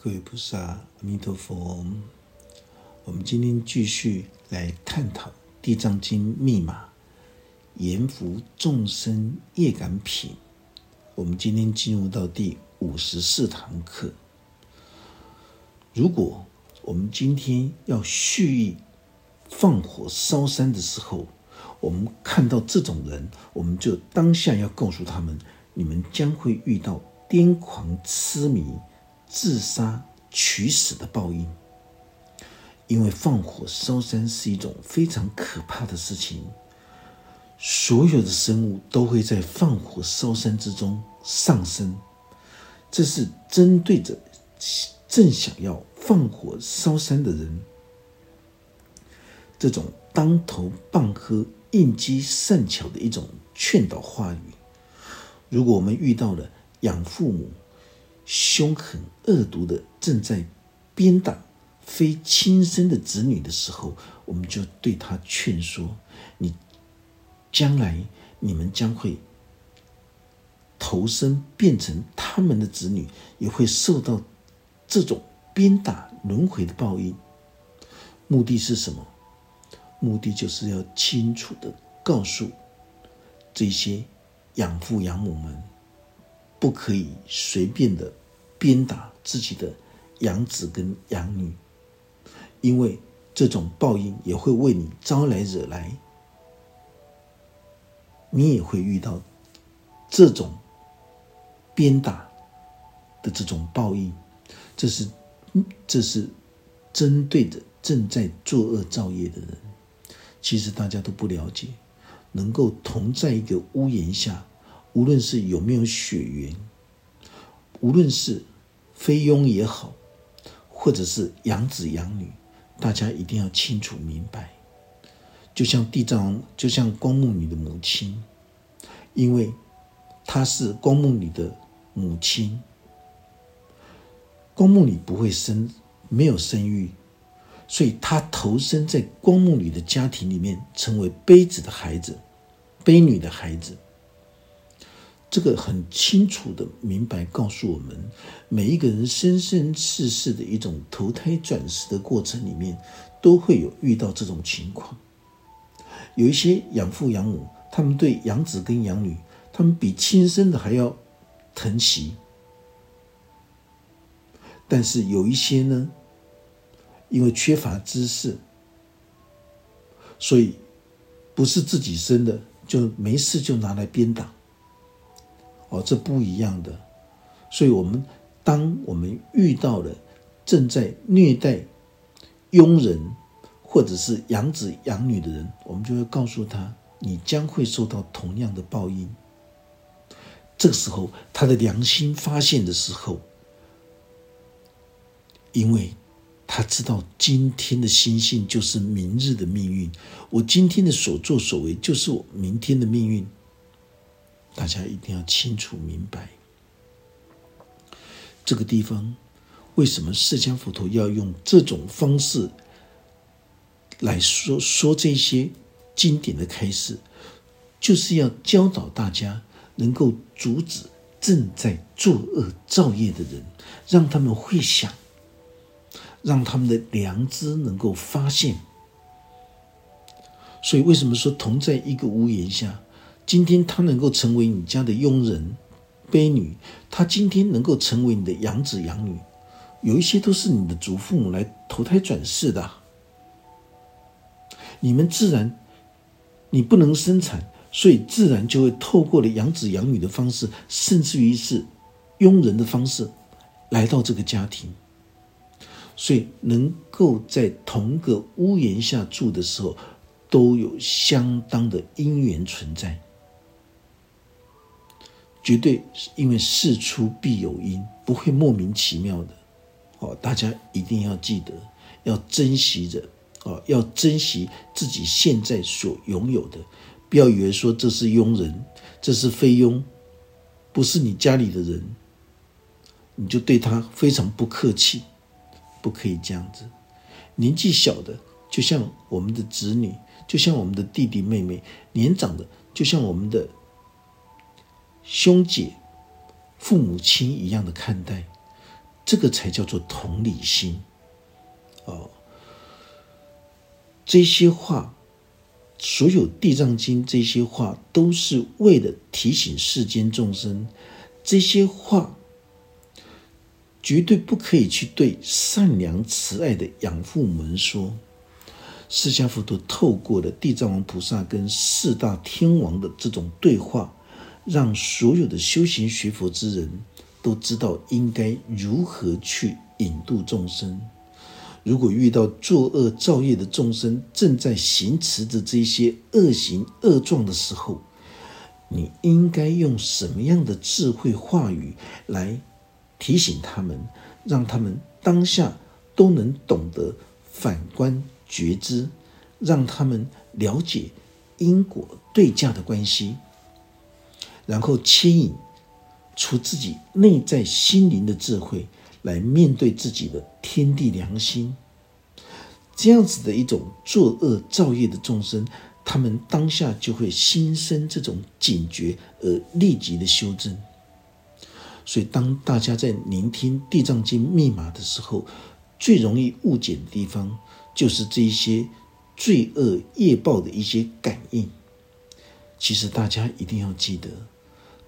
各位菩萨，阿弥陀佛。我们今天继续来探讨《地藏经》密码，阎浮众生业感品。我们今天进入到第五十四堂课。如果我们今天要蓄意放火烧山的时候，我们看到这种人，我们就当下要告诉他们：你们将会遇到癫狂痴迷。自杀、取死的报应，因为放火烧山是一种非常可怕的事情。所有的生物都会在放火烧山之中上升，这是针对着正想要放火烧山的人，这种当头棒喝、应激善巧的一种劝导话语。如果我们遇到了养父母，凶狠恶毒的正在鞭打非亲生的子女的时候，我们就对他劝说：你将来你们将会投生变成他们的子女，也会受到这种鞭打轮回的报应。目的是什么？目的就是要清楚的告诉这些养父养母们。不可以随便的鞭打自己的养子跟养女，因为这种报应也会为你招来惹来，你也会遇到这种鞭打的这种报应。这是，这是针对着正在作恶造业的人。其实大家都不了解，能够同在一个屋檐下。无论是有没有血缘，无论是菲佣也好，或者是养子养女，大家一定要清楚明白。就像地藏王，就像光目女的母亲，因为她是光目女的母亲，光目女不会生，没有生育，所以她投身在光目女的家庭里面，成为卑子的孩子，卑女的孩子。这个很清楚的明白告诉我们，每一个人生生世世的一种投胎转世的过程里面，都会有遇到这种情况。有一些养父养母，他们对养子跟养女，他们比亲生的还要疼惜。但是有一些呢，因为缺乏知识，所以不是自己生的，就没事就拿来鞭打。哦，这不一样的，所以，我们当我们遇到了正在虐待佣人或者是养子养女的人，我们就会告诉他，你将会受到同样的报应。这个时候，他的良心发现的时候，因为他知道今天的心性就是明日的命运，我今天的所作所为就是我明天的命运。大家一定要清楚明白，这个地方为什么释迦佛陀要用这种方式来说说这些经典的开示，就是要教导大家能够阻止正在作恶造业的人，让他们会想，让他们的良知能够发现。所以，为什么说同在一个屋檐下？今天他能够成为你家的佣人、婢女，他今天能够成为你的养子养女，有一些都是你的祖父母来投胎转世的。你们自然，你不能生产，所以自然就会透过了养子养女的方式，甚至于是佣人的方式，来到这个家庭。所以能够在同个屋檐下住的时候，都有相当的因缘存在。绝对是因为事出必有因，不会莫名其妙的。哦，大家一定要记得，要珍惜着，哦，要珍惜自己现在所拥有的，不要以为说这是佣人，这是菲佣，不是你家里的人，你就对他非常不客气，不可以这样子。年纪小的，就像我们的子女，就像我们的弟弟妹妹；年长的，就像我们的。兄姐、父母亲一样的看待，这个才叫做同理心。哦，这些话，所有《地藏经》这些话，都是为了提醒世间众生，这些话绝对不可以去对善良慈爱的养父们说。释迦佛陀透过了地藏王菩萨跟四大天王的这种对话，让所有的修行学佛之人都知道应该如何去引渡众生。如果遇到作恶造业的众生正在行持着这些恶行恶状的时候，你应该用什么样的智慧话语来提醒他们，让他们当下都能懂得反观。觉知，让他们了解因果对价的关系，然后牵引出自己内在心灵的智慧，来面对自己的天地良心。这样子的一种作恶造业的众生，他们当下就会心生这种警觉，而立即的修正。所以，当大家在聆听《地藏经》密码的时候，最容易误解的地方。就是这一些罪恶业报的一些感应。其实大家一定要记得，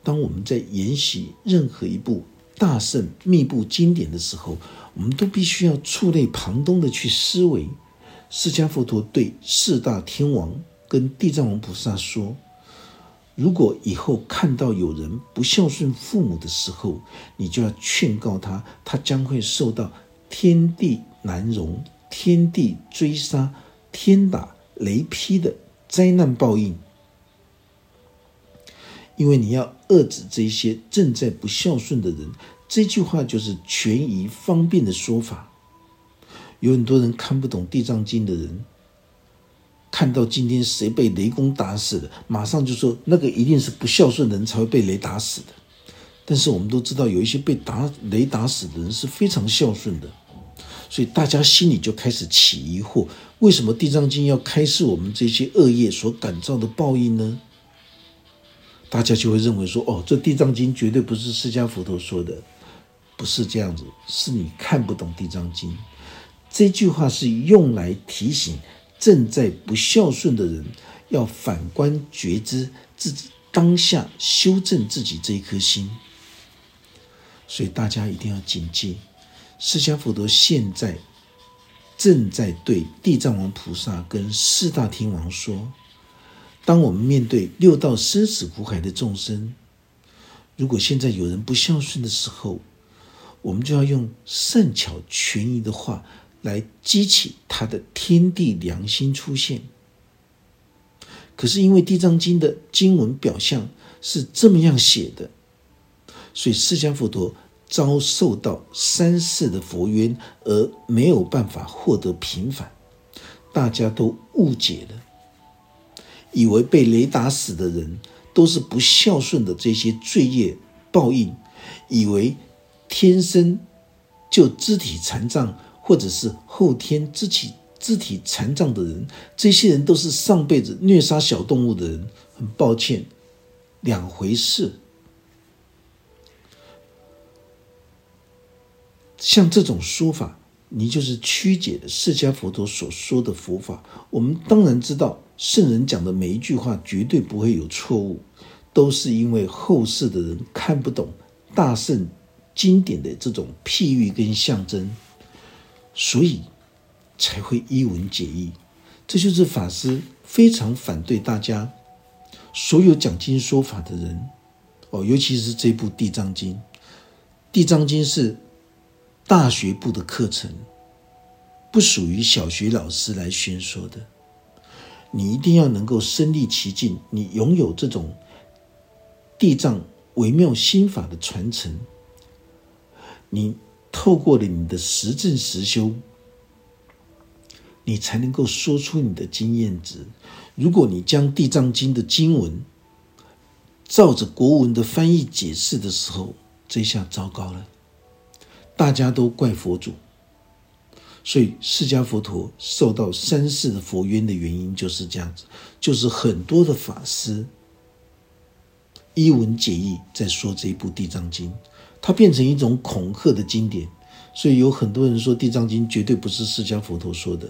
当我们在研习任何一部大圣密布经典的时候，我们都必须要触类旁通的去思维。释迦佛陀对四大天王跟地藏王菩萨说：“如果以后看到有人不孝顺父母的时候，你就要劝告他，他将会受到天地难容。”天地追杀、天打雷劈的灾难报应，因为你要遏制这些正在不孝顺的人。这句话就是权宜方便的说法。有很多人看不懂《地藏经》的人，看到今天谁被雷公打死了，马上就说那个一定是不孝顺的人才会被雷打死的。但是我们都知道，有一些被打雷打死的人是非常孝顺的。所以大家心里就开始起疑惑：为什么《地藏经》要开示我们这些恶业所感召的报应呢？大家就会认为说：哦，这《地藏经》绝对不是释迦佛陀说的，不是这样子，是你看不懂《地藏经》。这句话是用来提醒正在不孝顺的人，要反观觉知自己当下修正自己这一颗心。所以大家一定要谨记。释迦佛陀现在正在对地藏王菩萨跟四大天王说：“当我们面对六道生死苦海的众生，如果现在有人不孝顺的时候，我们就要用善巧权宜的话来激起他的天地良心出现。可是因为地藏经的经文表象是这么样写的，所以释迦佛陀。”遭受到三世的佛冤，而没有办法获得平反，大家都误解了，以为被雷打死的人都是不孝顺的这些罪业报应，以为天生就肢体残障，或者是后天肢体肢体残障的人，这些人都是上辈子虐杀小动物的人。很抱歉，两回事。像这种说法，你就是曲解释迦佛陀所说的佛法。我们当然知道，圣人讲的每一句话绝对不会有错误，都是因为后世的人看不懂大圣经典的这种譬喻跟象征，所以才会一文解义。这就是法师非常反对大家所有讲经说法的人哦，尤其是这部《地藏经》，《地藏经》是。大学部的课程不属于小学老师来宣说的，你一定要能够身历其境，你拥有这种地藏微妙心法的传承，你透过了你的实证实修，你才能够说出你的经验值。如果你将地藏经的经文照着国文的翻译解释的时候，这下糟糕了。大家都怪佛祖，所以释迦佛陀受到三世的佛冤的原因就是这样子，就是很多的法师一文解义在说这一部《地藏经》，它变成一种恐吓的经典。所以有很多人说《地藏经》绝对不是释迦佛陀说的，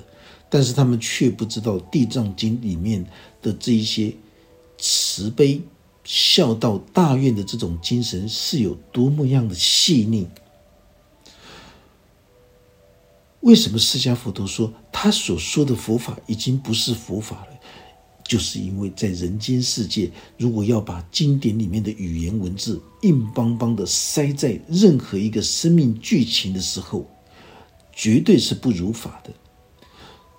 但是他们却不知道《地藏经》里面的这一些慈悲、孝道、大愿的这种精神是有多么样的细腻。为什么释迦佛陀说他所说的佛法已经不是佛法了？就是因为在人间世界，如果要把经典里面的语言文字硬邦邦的塞在任何一个生命剧情的时候，绝对是不如法的。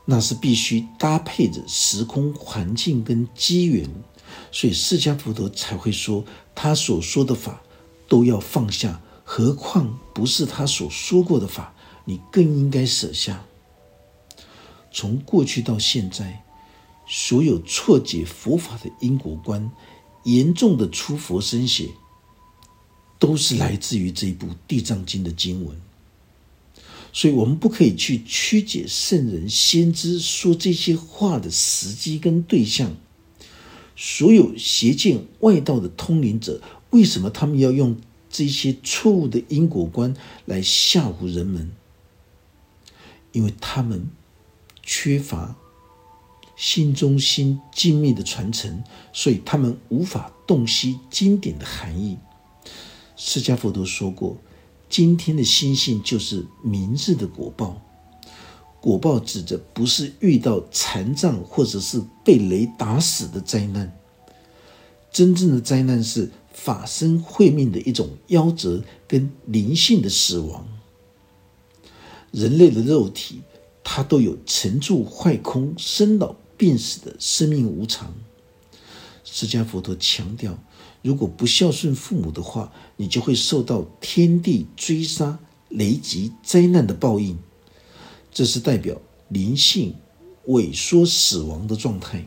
那是必须搭配着时空环境跟机缘，所以释迦佛陀才会说他所说的法都要放下，何况不是他所说过的法，你更应该舍下。从过去到现在。所有错解佛法的因果观，严重的出佛身血，都是来自于这一部《地藏经》的经文。所以，我们不可以去曲解圣人先知说这些话的时机跟对象。所有邪见外道的通灵者，为什么他们要用这些错误的因果观来吓唬人们？因为他们缺乏。心中心精密的传承，所以他们无法洞悉经典的含义。释迦佛陀说过：“今天的心性就是明日的果报。果报指的不是遇到残障或者是被雷打死的灾难，真正的灾难是法身慧命的一种夭折跟灵性的死亡。人类的肉体，它都有沉住坏空、生老。”病死的生命无常，释迦佛陀强调：如果不孝顺父母的话，你就会受到天地追杀、雷击、灾难的报应。这是代表灵性萎缩、死亡的状态。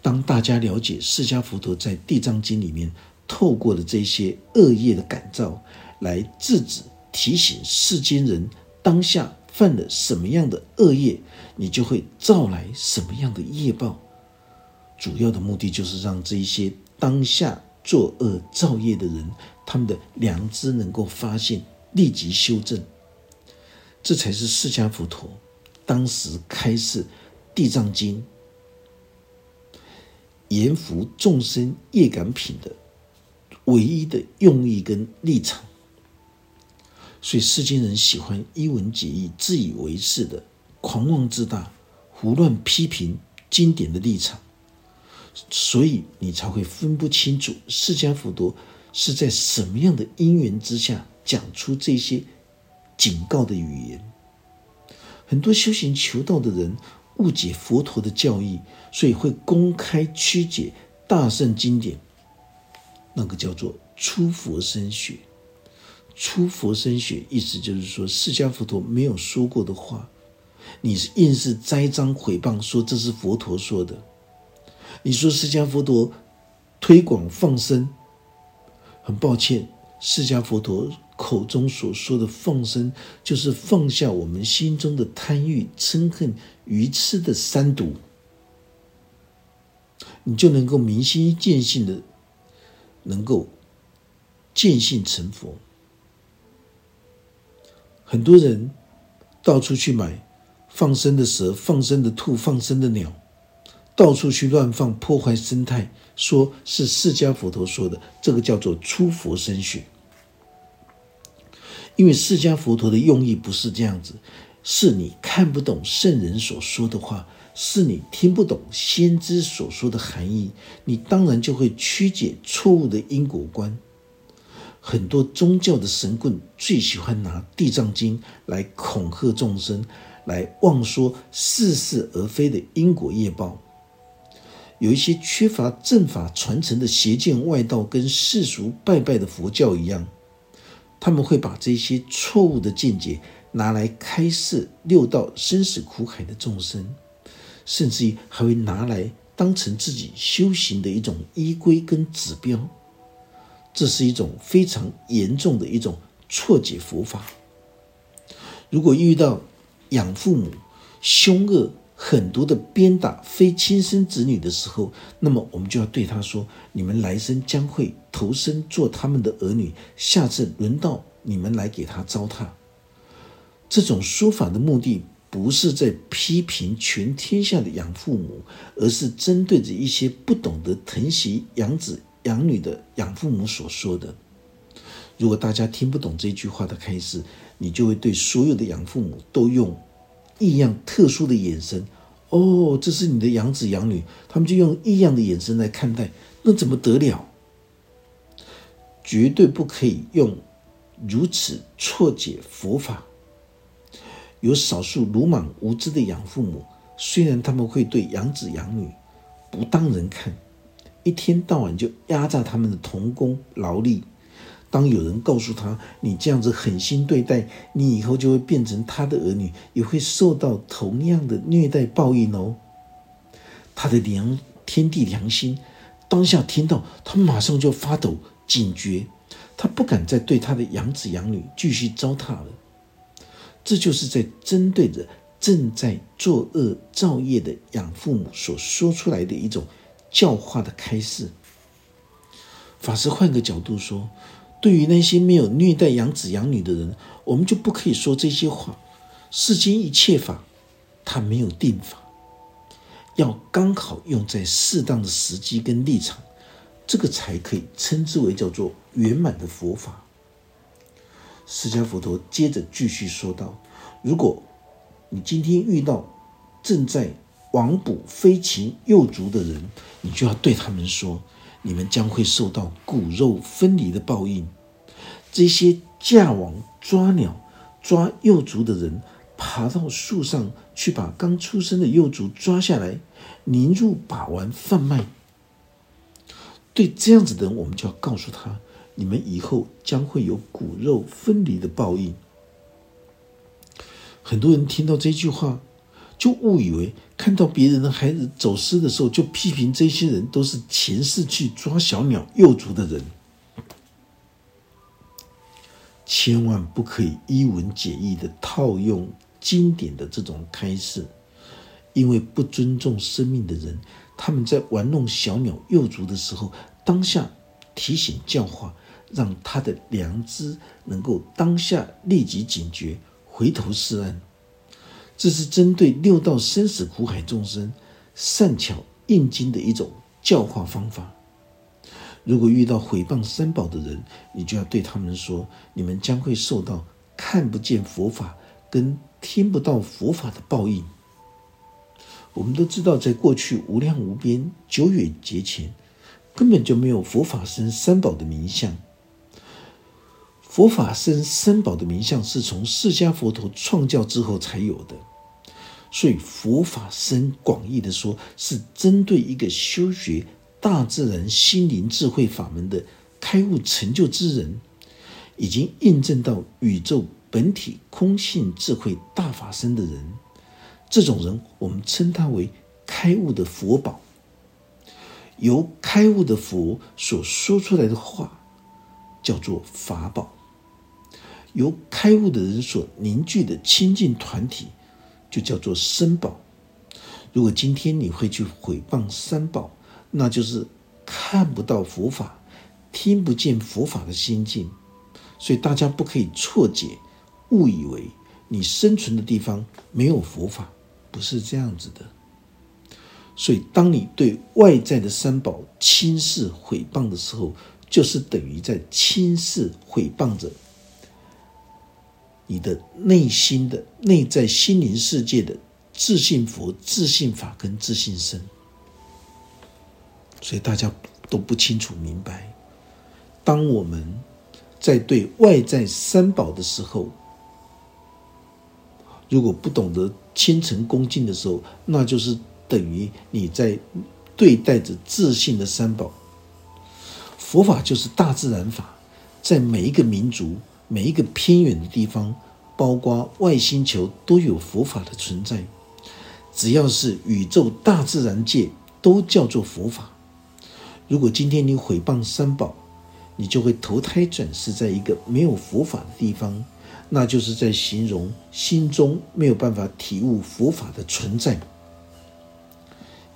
当大家了解释迦佛陀在《地藏经》里面透过的这些恶业的感召，来制止、提醒世间人当下。犯了什么样的恶业，你就会造来什么样的业报。主要的目的就是让这一些当下作恶造业的人，他们的良知能够发现，立即修正。这才是释迦佛陀当时开示《地藏经》，严扶众生业感品的唯一的用意跟立场。所以世间人喜欢一文解义、自以为是的狂妄自大、胡乱批评经典的立场，所以你才会分不清楚释迦佛陀是在什么样的因缘之下讲出这些警告的语言。很多修行求道的人误解佛陀的教义，所以会公开曲解大圣经典，那个叫做出佛身血。出佛身血，意思就是说，释迦佛陀没有说过的话，你是硬是栽赃毁谤，说这是佛陀说的。你说释迦佛陀推广放生，很抱歉，释迦佛陀口中所说的放生，就是放下我们心中的贪欲、嗔恨、愚痴的三毒，你就能够明心见性的，能够见性成佛。很多人到处去买放生的蛇、放生的兔、放生的鸟，到处去乱放，破坏生态，说是释迦佛陀说的，这个叫做出佛身血。因为释迦佛陀的用意不是这样子，是你看不懂圣人所说的话，是你听不懂先知所说的含义，你当然就会曲解错误的因果观。很多宗教的神棍最喜欢拿《地藏经》来恐吓众生，来妄说似是而非的因果业报。有一些缺乏正法传承的邪见外道，跟世俗拜拜的佛教一样，他们会把这些错误的见解拿来开示六道生死苦海的众生，甚至于还会拿来当成自己修行的一种依规跟指标。这是一种非常严重的一种错解佛法。如果遇到养父母凶恶狠毒的鞭打非亲生子女的时候，那么我们就要对他说：“你们来生将会投身做他们的儿女，下次轮到你们来给他糟蹋。”这种说法的目的不是在批评全天下的养父母，而是针对着一些不懂得疼惜养子养女的养父母所说的。如果大家听不懂这句话的开始，你就会对所有的养父母都用异样特殊的眼神。哦，这是你的养子养女，他们就用异样的眼神来看待，那怎么得了？绝对不可以用如此错解佛法。有少数鲁莽无知的养父母，虽然他们会对养子养女不当人看，一天到晚就压榨他们的童工劳力。当有人告诉他你这样子狠心对待，你以后就会变成他的儿女，也会受到同样的虐待报应哦。他的良天地良心当下听到，他马上就发抖警觉，他不敢再对他的养子养女继续糟蹋了。这就是在针对着正在作恶造业的养父母所说出来的一种教化的开示。法师换个角度说。对于那些没有虐待养子养女的人，我们就不可以说这些话。世间一切法，它没有定法，要刚好用在适当的时机跟立场，这个才可以称之为叫做圆满的佛法。释迦佛陀接着继续说道：“如果你今天遇到正在网捕飞禽幼卒的人，你就要对他们说。”你们将会受到骨肉分离的报应。这些架网抓鸟、抓幼卒的人，爬到树上去，把刚出生的幼卒抓下来，凝入把玩贩卖。对这样子的人，我们就要告诉他：你们以后将会有骨肉分离的报应。很多人听到这句话。就误以为看到别人的孩子走失的时候，就批评这些人都是前世去抓小鸟幼卒的人。千万不可以一文解义的套用经典的这种开示，因为不尊重生命的人，他们在玩弄小鸟幼卒的时候，当下提醒教化，让他的良知能够当下立即警觉，回头是岸。这是针对六道生死苦海众生善巧应经的一种教化方法。如果遇到毁谤三宝的人，你就要对他们说：你们将会受到看不见佛法跟听不到佛法的报应。我们都知道，在过去无量无边久远劫前，根本就没有佛法僧三宝的名相。佛法僧三宝的名相是从释迦佛陀创教之后才有的。所以佛法深广义的说，是针对一个修学大自然心灵智慧法门的开悟成就之人，已经印证到宇宙本体空性智慧大法身的人，这种人我们称他为开悟的佛宝。由开悟的佛所说出来的话，叫做法宝；由开悟的人所凝聚的亲近团体。就叫做三宝。如果今天你会去毁谤三宝，那就是看不到佛法，听不见佛法的心境。所以大家不可以错解，误以为你生存的地方没有佛法，不是这样子的。所以，当你对外在的三宝轻视毁谤的时候，就是等于在轻视毁谤着。你的内心的内在心灵世界的自信佛、自信法跟自信身，所以大家都不清楚明白。当我们在对外在三宝的时候，如果不懂得虔诚恭敬的时候，那就是等于你在对待着自信的三宝。佛法就是大自然法，在每一个民族。每一个偏远的地方，包括外星球，都有佛法的存在。只要是宇宙大自然界，都叫做佛法。如果今天你毁谤三宝，你就会投胎转世在一个没有佛法的地方，那就是在形容心中没有办法体悟佛法的存在。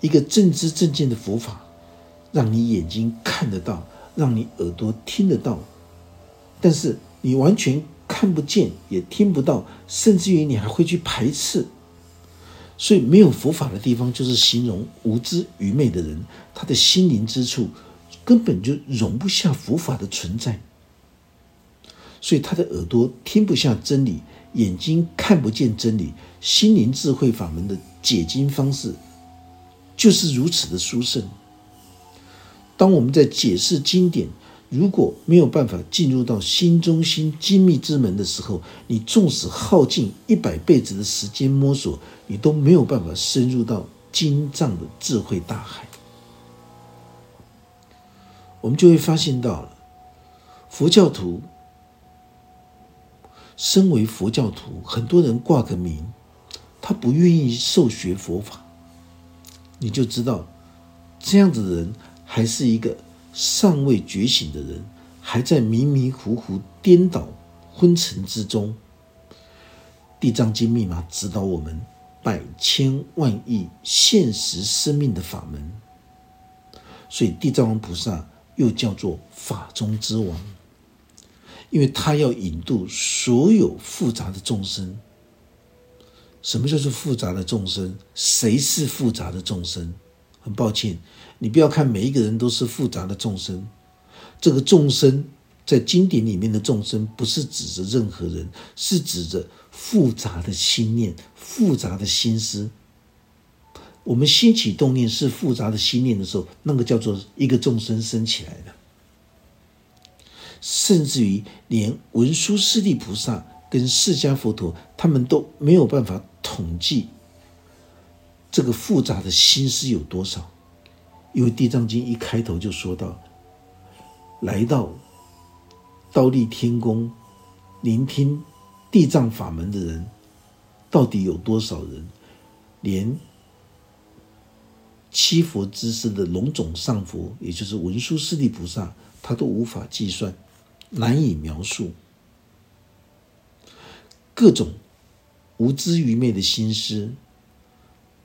一个正知正见的佛法，让你眼睛看得到，让你耳朵听得到，但是。你完全看不见，也听不到，甚至于你还会去排斥。所以，没有佛法的地方，就是形容无知愚昧的人，他的心灵之处根本就容不下佛法的存在。所以，他的耳朵听不下真理，眼睛看不见真理，心灵智慧法门的解经方式就是如此的殊胜。当我们在解释经典，如果没有办法进入到心中心精密之门的时候，你纵使耗尽一百辈子的时间摸索，你都没有办法深入到经藏的智慧大海。我们就会发现到了，佛教徒，身为佛教徒，很多人挂个名，他不愿意受学佛法，你就知道这样子的人还是一个。尚未觉醒的人，还在迷迷糊糊、颠倒昏沉之中。地藏经密码指导我们百千万亿现实生命的法门，所以地藏王菩萨又叫做法中之王，因为他要引渡所有复杂的众生。什么叫做复杂的众生？谁是复杂的众生？很抱歉。你不要看每一个人都是复杂的众生，这个众生在经典里面的众生，不是指着任何人，是指着复杂的心念、复杂的心思。我们兴起动念是复杂的心念的时候，那个叫做一个众生生起来的。甚至于连文殊师利菩萨跟释迦佛陀，他们都没有办法统计这个复杂的心思有多少。因为《地藏经》一开头就说到，来到倒立天宫聆听地藏法门的人，到底有多少人？连七佛之师的龙种上佛，也就是文殊师利菩萨，他都无法计算，难以描述。各种无知愚昧的心思，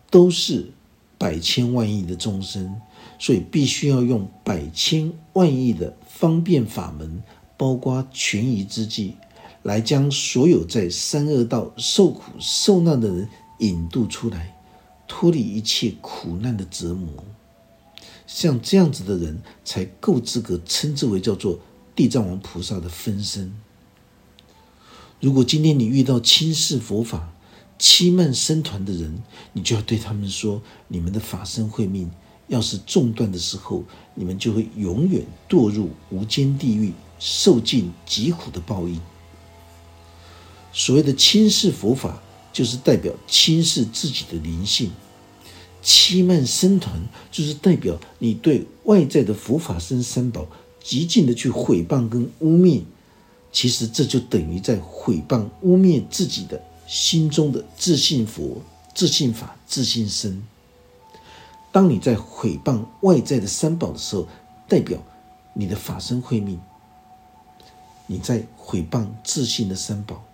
都是百千万亿的众生。所以必须要用百千万亿的方便法门，包括权宜之计，来将所有在三恶道受苦受难的人引渡出来，脱离一切苦难的折磨。像这样子的人，才够资格称之为叫做地藏王菩萨的分身。如果今天你遇到轻视佛法、欺慢僧团的人，你就要对他们说：你们的法身慧命。要是中断的时候，你们就会永远堕入无间地狱，受尽极苦的报应。所谓的轻视佛法，就是代表轻视自己的灵性；欺慢僧团，就是代表你对外在的佛法僧三宝极尽的去毁谤跟污蔑。其实这就等于在毁谤污蔑自己的心中的自信佛、自信法、自信身。当你在毁谤外在的三宝的时候，代表你的法身慧命；你在毁谤自信的三宝，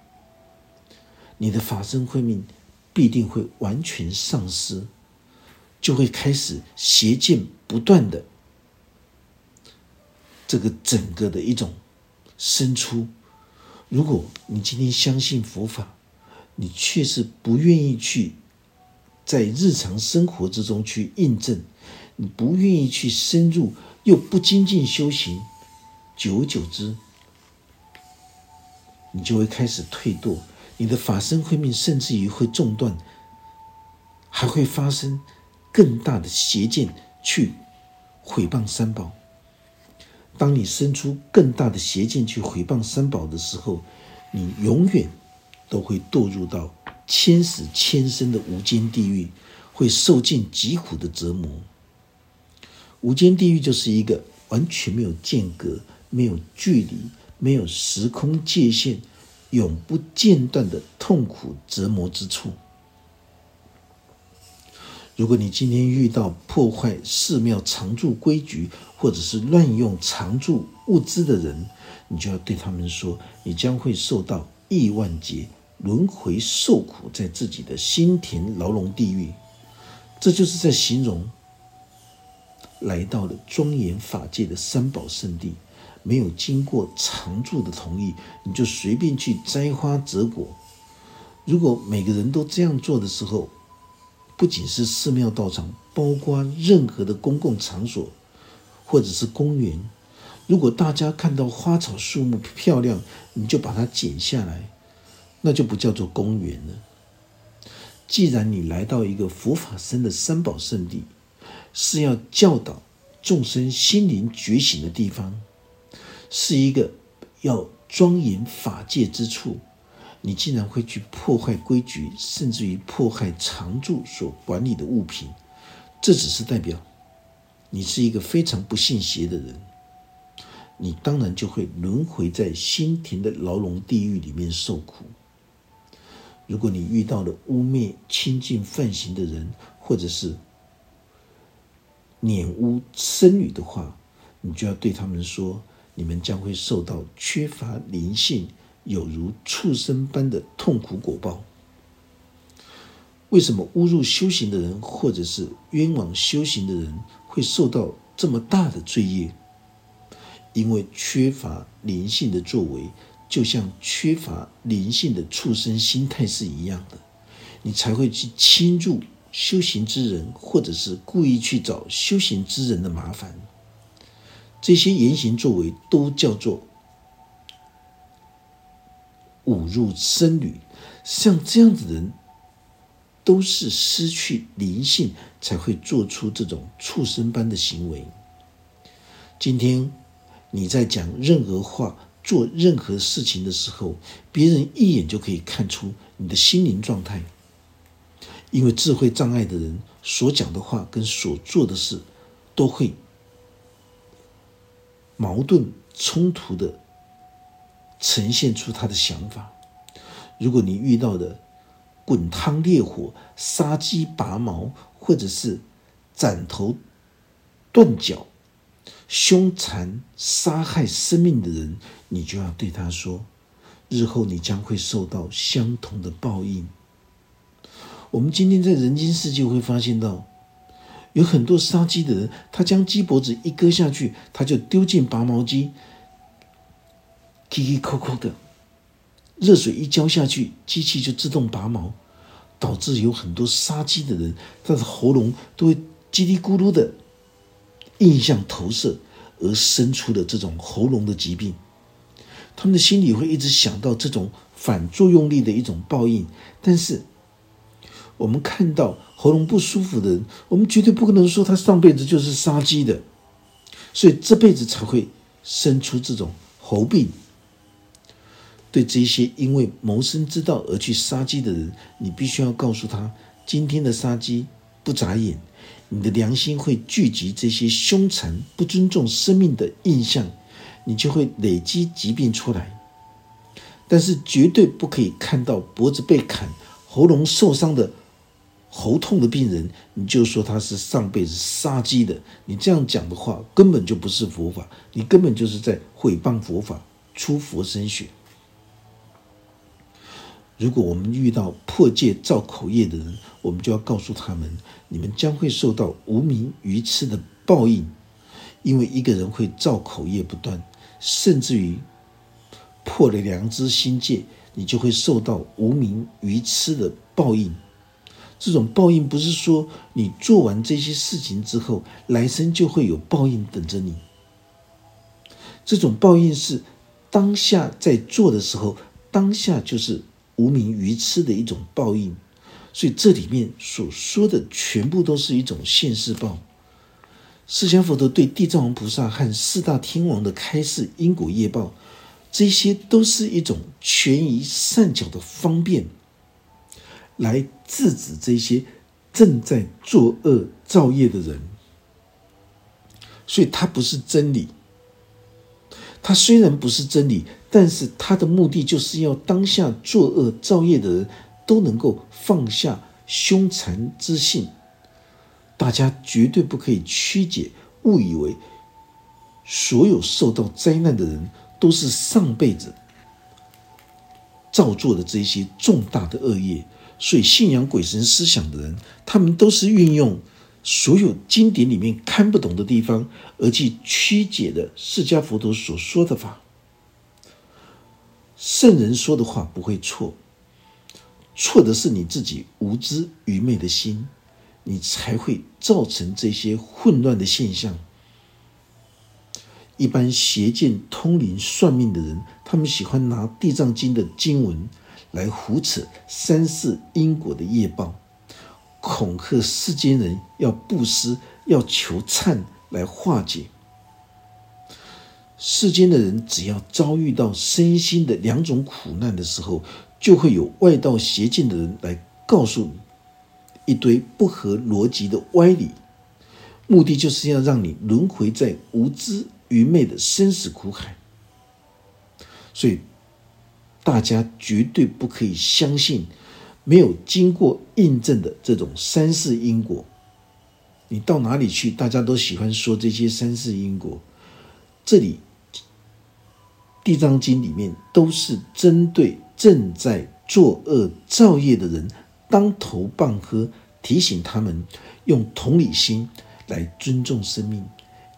你的法身慧命必定会完全丧失，就会开始邪见不断的这个整个的一种生出。如果你今天相信佛法，你却是不愿意去。在日常生活之中去印证，你不愿意去深入，又不精进修行，久而久之，你就会开始退堕，你的法身慧命甚至于会中断，还会发生更大的邪见去毁谤三宝。当你生出更大的邪见去毁谤三宝的时候，你永远都会堕入到。千死千生的无间地狱，会受尽极苦的折磨。无间地狱就是一个完全没有间隔、没有距离、没有时空界限、永不间断的痛苦折磨之处。如果你今天遇到破坏寺庙常住规矩，或者是乱用常住物资的人，你就要对他们说：你将会受到亿万劫。轮回受苦，在自己的心田牢笼地狱，这就是在形容来到了庄严法界的三宝圣地，没有经过常住的同意，你就随便去摘花择果。如果每个人都这样做的时候，不仅是寺庙道场，包括任何的公共场所或者是公园，如果大家看到花草树木漂亮，你就把它剪下来，那就不叫做公园了。既然你来到一个佛法僧的三宝圣地，是要教导众生心灵觉醒的地方，是一个要庄严法界之处，你竟然会去破坏规矩，甚至于破坏常住所管理的物品，这只是代表你是一个非常不信邪的人，你当然就会轮回在心田的牢笼地狱里面受苦。如果你遇到了污蔑亲近犯行的人，或者是撵污僧侣的话，你就要对他们说：你们将会受到缺乏灵性、有如畜生般的痛苦果报。为什么侮辱修行的人，或者是冤枉修行的人，会受到这么大的罪业？因为缺乏灵性的作为。就像缺乏灵性的畜生心态是一样的，你才会去侵入修行之人，或者是故意去找修行之人的麻烦。这些言行作为都叫做侮辱僧侣。像这样子的人，都是失去灵性才会做出这种畜生般的行为。今天你在讲任何话。做任何事情的时候，别人一眼就可以看出你的心灵状态。因为智慧障碍的人所讲的话跟所做的事，都会矛盾冲突的呈现出他的想法。如果你遇到的滚汤烈火、杀鸡拔毛，或者是斩头断脚。凶残杀害生命的人，你就要对他说：日后你将会受到相同的报应。我们今天在人间世界会发现到，有很多杀鸡的人，他将鸡脖子一割下去，他就丢进拔毛机，叽叽扣扣的，热水一浇下去，机器就自动拔毛，导致有很多杀鸡的人，他的喉咙都会叽里咕噜的。印象投射而生出的这种喉咙的疾病，他们的心里会一直想到这种反作用力的一种报应。但是，我们看到喉咙不舒服的人，我们绝对不可能说他上辈子就是杀鸡的，所以这辈子才会生出这种喉病。对这些因为谋生之道而去杀鸡的人，你必须要告诉他：今天的杀鸡不眨眼。你的良心会聚集这些凶残、不尊重生命的印象，你就会累积疾病出来。但是绝对不可以看到脖子被砍、喉咙受伤的喉痛的病人，你就说他是上辈子杀鸡的。你这样讲的话，根本就不是佛法，你根本就是在毁谤佛法、出佛身血。如果我们遇到破戒造口业的人，我们就要告诉他们：你们将会受到无名愚痴的报应，因为一个人会造口业不断，甚至于破了良知心戒，你就会受到无名愚痴的报应。这种报应不是说你做完这些事情之后，来生就会有报应等着你。这种报应是当下在做的时候，当下就是。无名愚痴的一种报应，所以这里面所说的全部都是一种现世报。释迦佛陀对地藏王菩萨和四大天王的开示因果业报，这些都是一种权宜善巧的方便，来制止这些正在作恶造业的人。所以它不是真理，它虽然不是真理。但是他的目的就是要当下作恶造业的人都能够放下凶残之性，大家绝对不可以曲解，误以为所有受到灾难的人都是上辈子造作的这些重大的恶业。所以信仰鬼神思想的人，他们都是运用所有经典里面看不懂的地方，而去曲解的释迦佛陀所说的法。圣人说的话不会错，错的是你自己无知愚昧的心，你才会造成这些混乱的现象。一般邪见通灵算命的人，他们喜欢拿《地藏经》的经文来胡扯三世因果的业报，恐吓世间人要布施、要求忏来化解。世间的人只要遭遇到身心的两种苦难的时候，就会有外道邪见的人来告诉你一堆不合逻辑的歪理，目的就是要让你轮回在无知愚昧的生死苦海。所以，大家绝对不可以相信没有经过印证的这种三世因果。你到哪里去，大家都喜欢说这些三世因果，这里。《地藏经》里面都是针对正在作恶造业的人当头棒喝，提醒他们用同理心来尊重生命，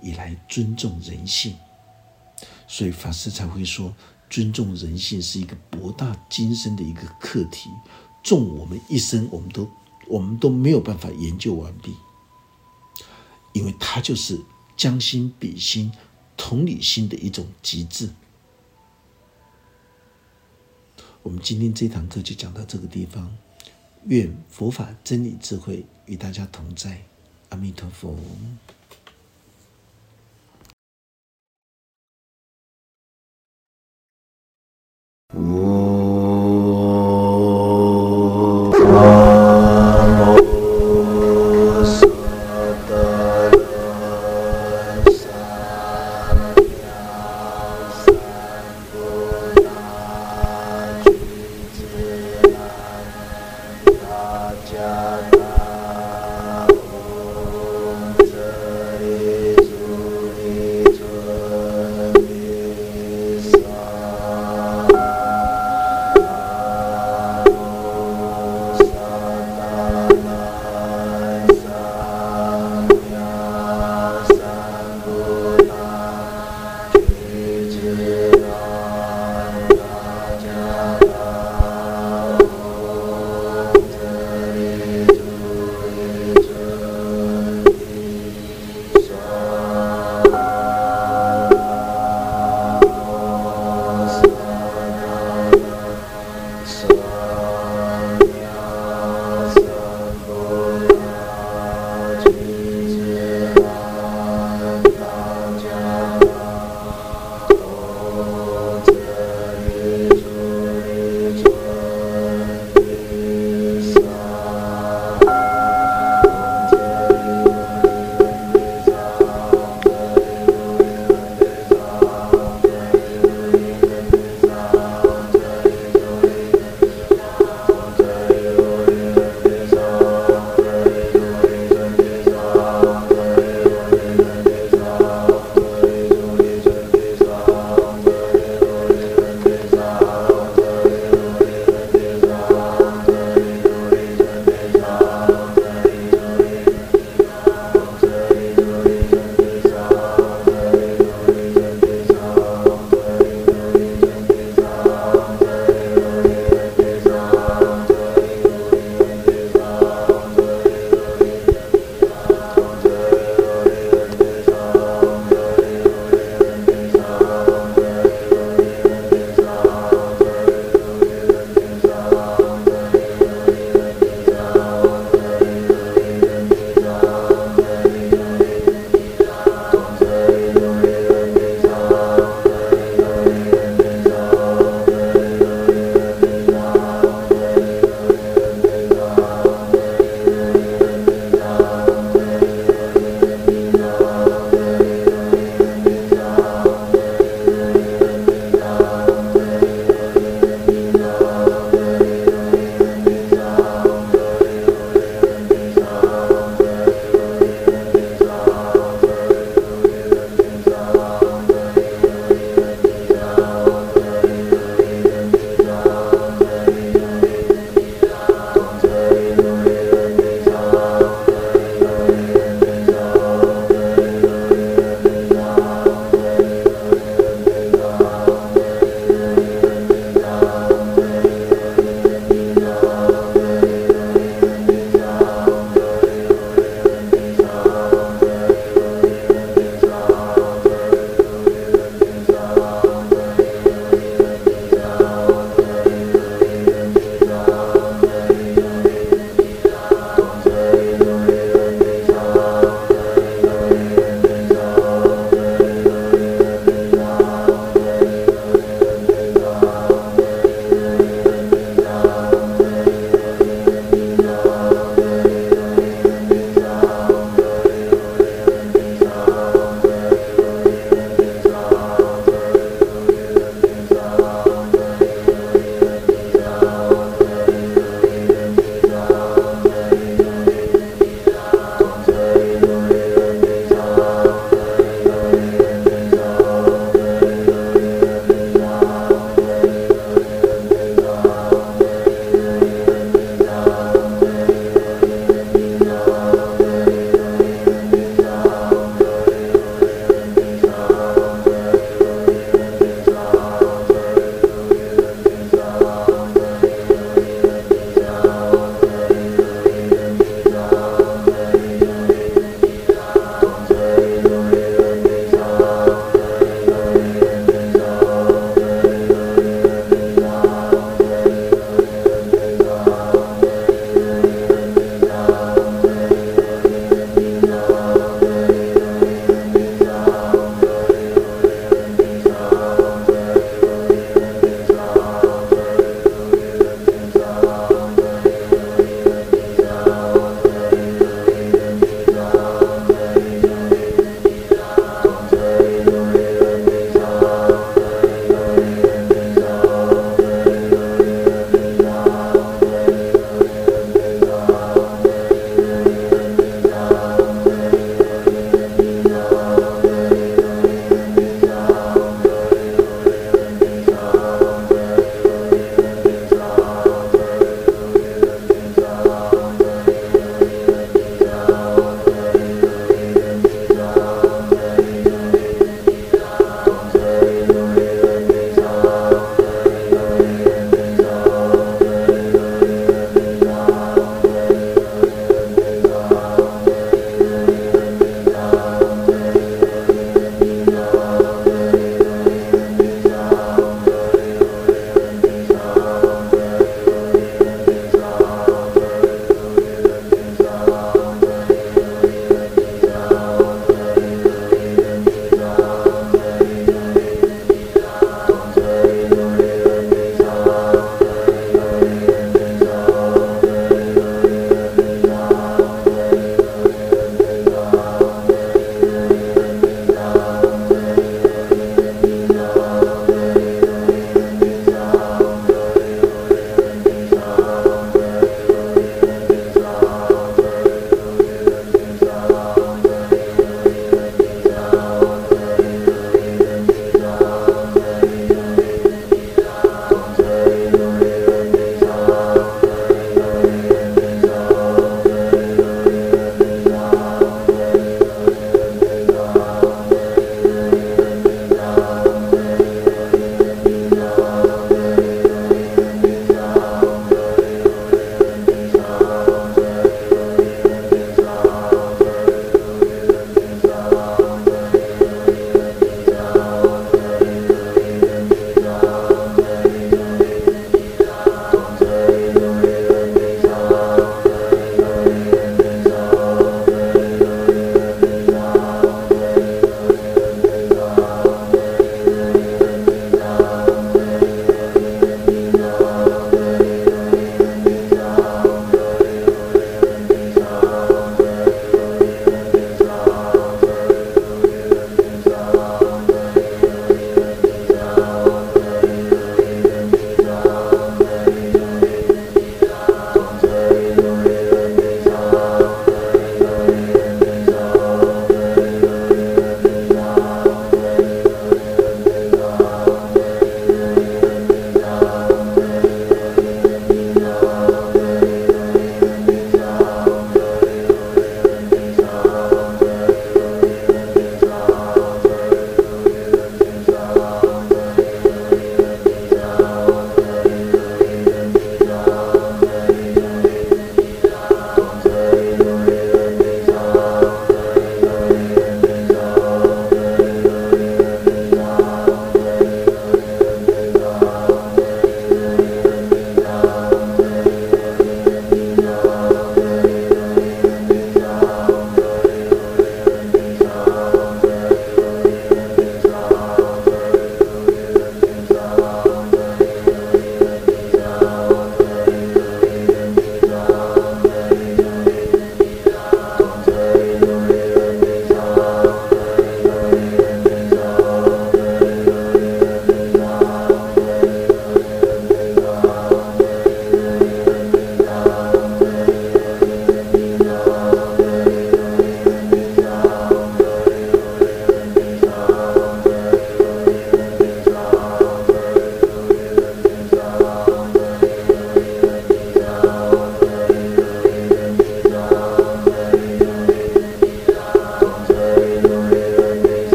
也来尊重人性。所以法师才会说，尊重人性是一个博大精深的一个课题，纵我们一生，我们都我们都没有办法研究完毕，因为它就是将心比心、同理心的一种极致。我们今天这堂课就讲到这个地方，愿佛法真理智慧与大家同在，阿弥陀佛。